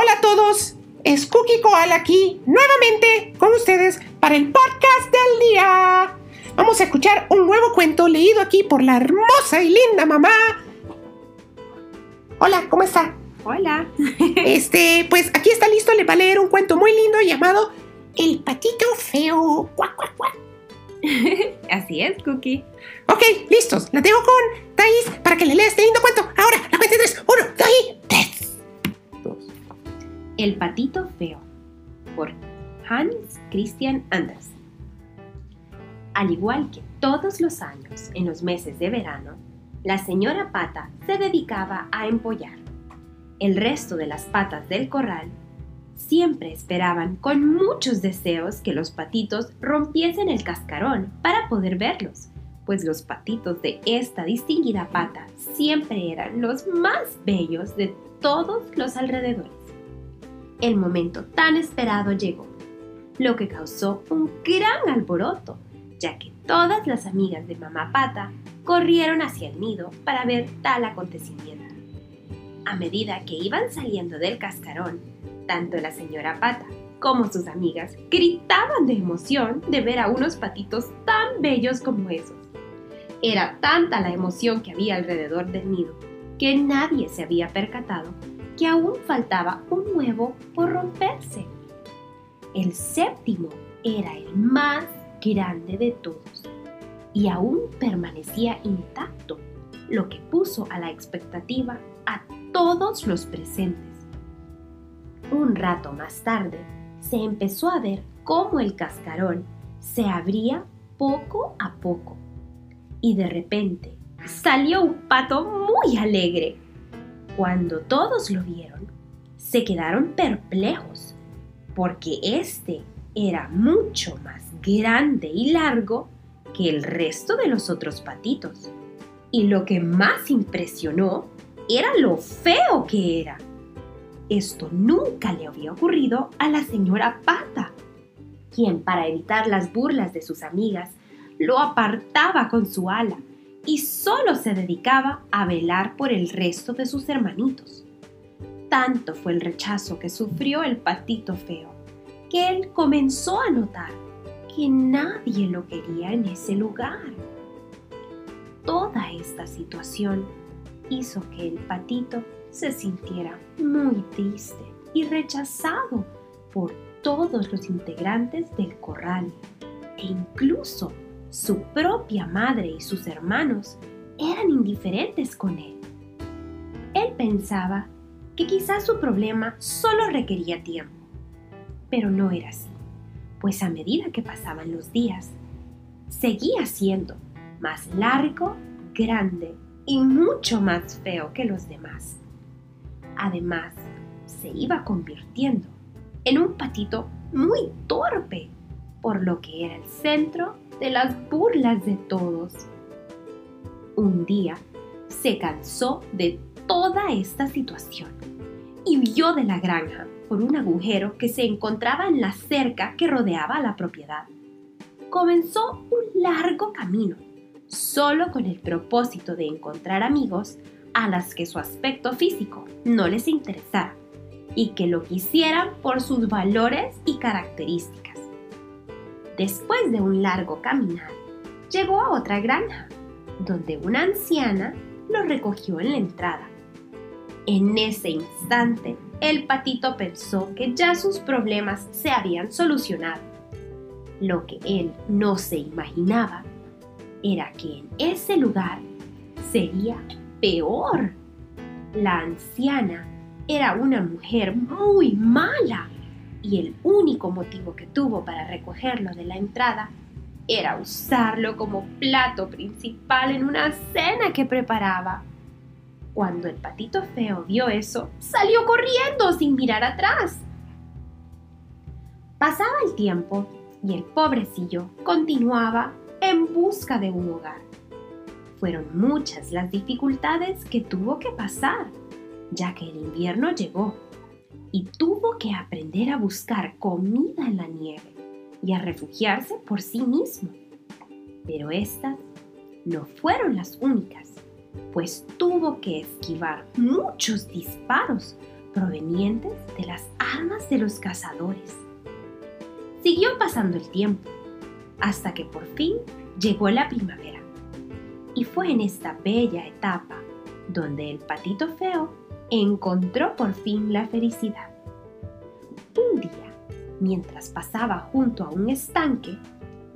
Hola a todos, es Cookie Koala aquí nuevamente con ustedes para el podcast del día. Vamos a escuchar un nuevo cuento leído aquí por la hermosa y linda mamá. Hola, ¿cómo está? Hola. Este, pues aquí está listo, le va a leer un cuento muy lindo llamado El patito feo. Cuac, cuac, cuac. Así es, Cookie. Ok, listos. La tengo con Thais para que le lea este lindo cuento. Ahora, la cuenta de tres. Uno, dos. El patito feo. Por Hans Christian Andersen. Al igual que todos los años en los meses de verano, la señora pata se dedicaba a empollar. El resto de las patas del corral siempre esperaban con muchos deseos que los patitos rompiesen el cascarón para poder verlos, pues los patitos de esta distinguida pata siempre eran los más bellos de todos los alrededores. El momento tan esperado llegó, lo que causó un gran alboroto, ya que todas las amigas de mamá pata corrieron hacia el nido para ver tal acontecimiento. A medida que iban saliendo del cascarón, tanto la señora Pata como sus amigas gritaban de emoción de ver a unos patitos tan bellos como esos. Era tanta la emoción que había alrededor del nido que nadie se había percatado que aún faltaba un huevo por romperse. El séptimo era el más grande de todos y aún permanecía intacto, lo que puso a la expectativa a todos los presentes. Un rato más tarde, se empezó a ver cómo el cascarón se abría poco a poco. Y de repente salió un pato muy alegre. Cuando todos lo vieron, se quedaron perplejos, porque este era mucho más grande y largo que el resto de los otros patitos. Y lo que más impresionó era lo feo que era. Esto nunca le había ocurrido a la señora Pata, quien para evitar las burlas de sus amigas lo apartaba con su ala y solo se dedicaba a velar por el resto de sus hermanitos. Tanto fue el rechazo que sufrió el patito feo, que él comenzó a notar que nadie lo quería en ese lugar. Toda esta situación hizo que el patito se sintiera muy triste y rechazado por todos los integrantes del corral e incluso su propia madre y sus hermanos eran indiferentes con él. Él pensaba que quizás su problema solo requería tiempo, pero no era así, pues a medida que pasaban los días, seguía siendo más largo, grande y mucho más feo que los demás. Además, se iba convirtiendo en un patito muy torpe, por lo que era el centro de las burlas de todos. Un día se cansó de toda esta situación y huyó de la granja por un agujero que se encontraba en la cerca que rodeaba la propiedad. Comenzó un largo camino, solo con el propósito de encontrar amigos a las que su aspecto físico no les interesara y que lo quisieran por sus valores y características. Después de un largo caminar, llegó a otra granja, donde una anciana lo recogió en la entrada. En ese instante, el patito pensó que ya sus problemas se habían solucionado. Lo que él no se imaginaba era que en ese lugar sería peor. La anciana era una mujer muy mala y el único motivo que tuvo para recogerlo de la entrada era usarlo como plato principal en una cena que preparaba. Cuando el patito feo vio eso, salió corriendo sin mirar atrás. Pasaba el tiempo y el pobrecillo continuaba en busca de un hogar. Fueron muchas las dificultades que tuvo que pasar, ya que el invierno llegó y tuvo que aprender a buscar comida en la nieve y a refugiarse por sí mismo. Pero estas no fueron las únicas, pues tuvo que esquivar muchos disparos provenientes de las armas de los cazadores. Siguió pasando el tiempo, hasta que por fin llegó la primavera. Y fue en esta bella etapa donde el patito feo encontró por fin la felicidad. Un día, mientras pasaba junto a un estanque,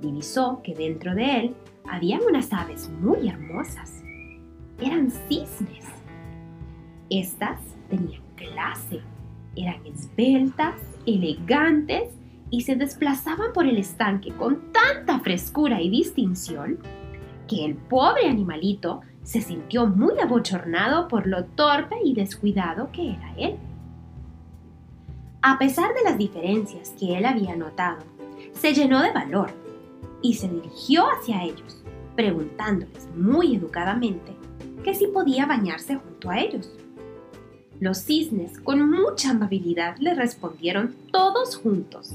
divisó que dentro de él había unas aves muy hermosas. Eran cisnes. Estas tenían clase, eran esbeltas, elegantes y se desplazaban por el estanque con tanta frescura y distinción que el pobre animalito se sintió muy abochornado por lo torpe y descuidado que era él. A pesar de las diferencias que él había notado, se llenó de valor y se dirigió hacia ellos, preguntándoles muy educadamente que si podía bañarse junto a ellos. Los cisnes, con mucha amabilidad, le respondieron todos juntos.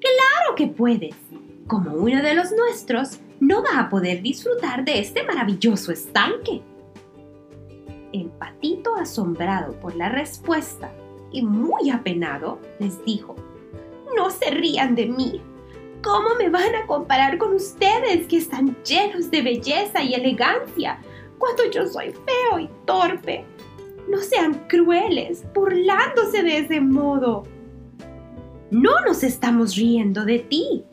Claro que puedes. Como uno de los nuestros, no va a poder disfrutar de este maravilloso estanque. El patito, asombrado por la respuesta y muy apenado, les dijo, No se rían de mí. ¿Cómo me van a comparar con ustedes que están llenos de belleza y elegancia cuando yo soy feo y torpe? No sean crueles, burlándose de ese modo. No nos estamos riendo de ti.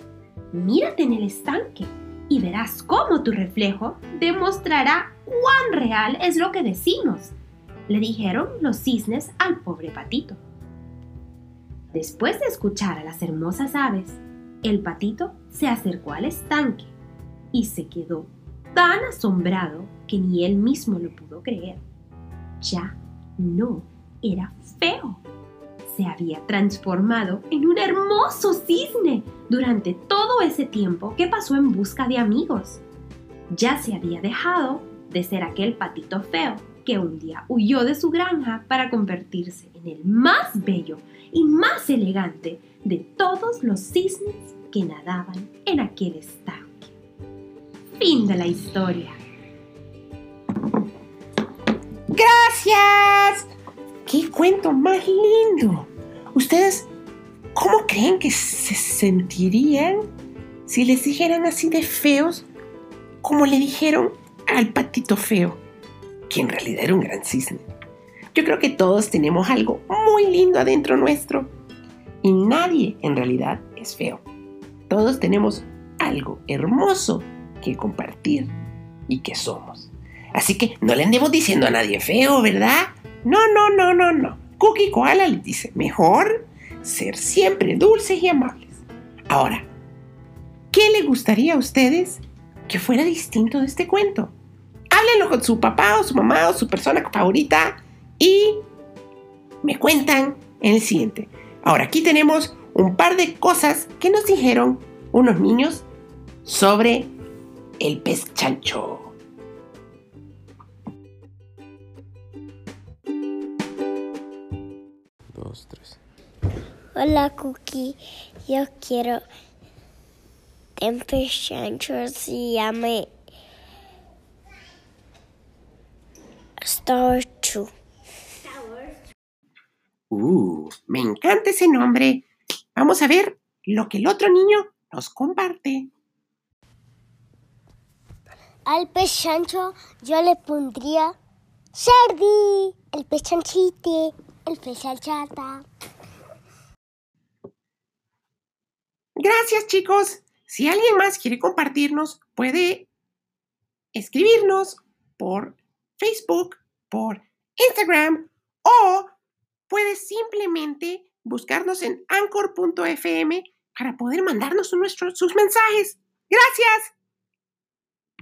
Mírate en el estanque y verás cómo tu reflejo demostrará cuán real es lo que decimos, le dijeron los cisnes al pobre patito. Después de escuchar a las hermosas aves, el patito se acercó al estanque y se quedó tan asombrado que ni él mismo lo pudo creer. Ya no era feo. Se había transformado en un hermoso cisne durante todo ese tiempo que pasó en busca de amigos. Ya se había dejado de ser aquel patito feo que un día huyó de su granja para convertirse en el más bello y más elegante de todos los cisnes que nadaban en aquel estanque. Fin de la historia. Gracias. ¡Qué cuento más lindo! ¿Ustedes cómo creen que se sentirían si les dijeran así de feos como le dijeron al patito feo, que en realidad era un gran cisne? Yo creo que todos tenemos algo muy lindo adentro nuestro y nadie en realidad es feo. Todos tenemos algo hermoso que compartir y que somos. Así que no le andemos diciendo a nadie feo, ¿verdad? No, no, no, no, no. Cookie Koala les dice, mejor ser siempre dulces y amables. Ahora, ¿qué le gustaría a ustedes que fuera distinto de este cuento? Háblenlo con su papá o su mamá o su persona favorita y me cuentan en el siguiente. Ahora, aquí tenemos un par de cosas que nos dijeron unos niños sobre el pez chancho. Hola Cookie, yo quiero un pez chancho se llama Star True. Uh, me encanta ese nombre. Vamos a ver lo que el otro niño nos comparte. Al pez chancho yo le pondría Serdi, el pez chanchite, el pez chanchata. Gracias chicos. Si alguien más quiere compartirnos, puede escribirnos por Facebook, por Instagram o puede simplemente buscarnos en anchor.fm para poder mandarnos sus mensajes. Gracias.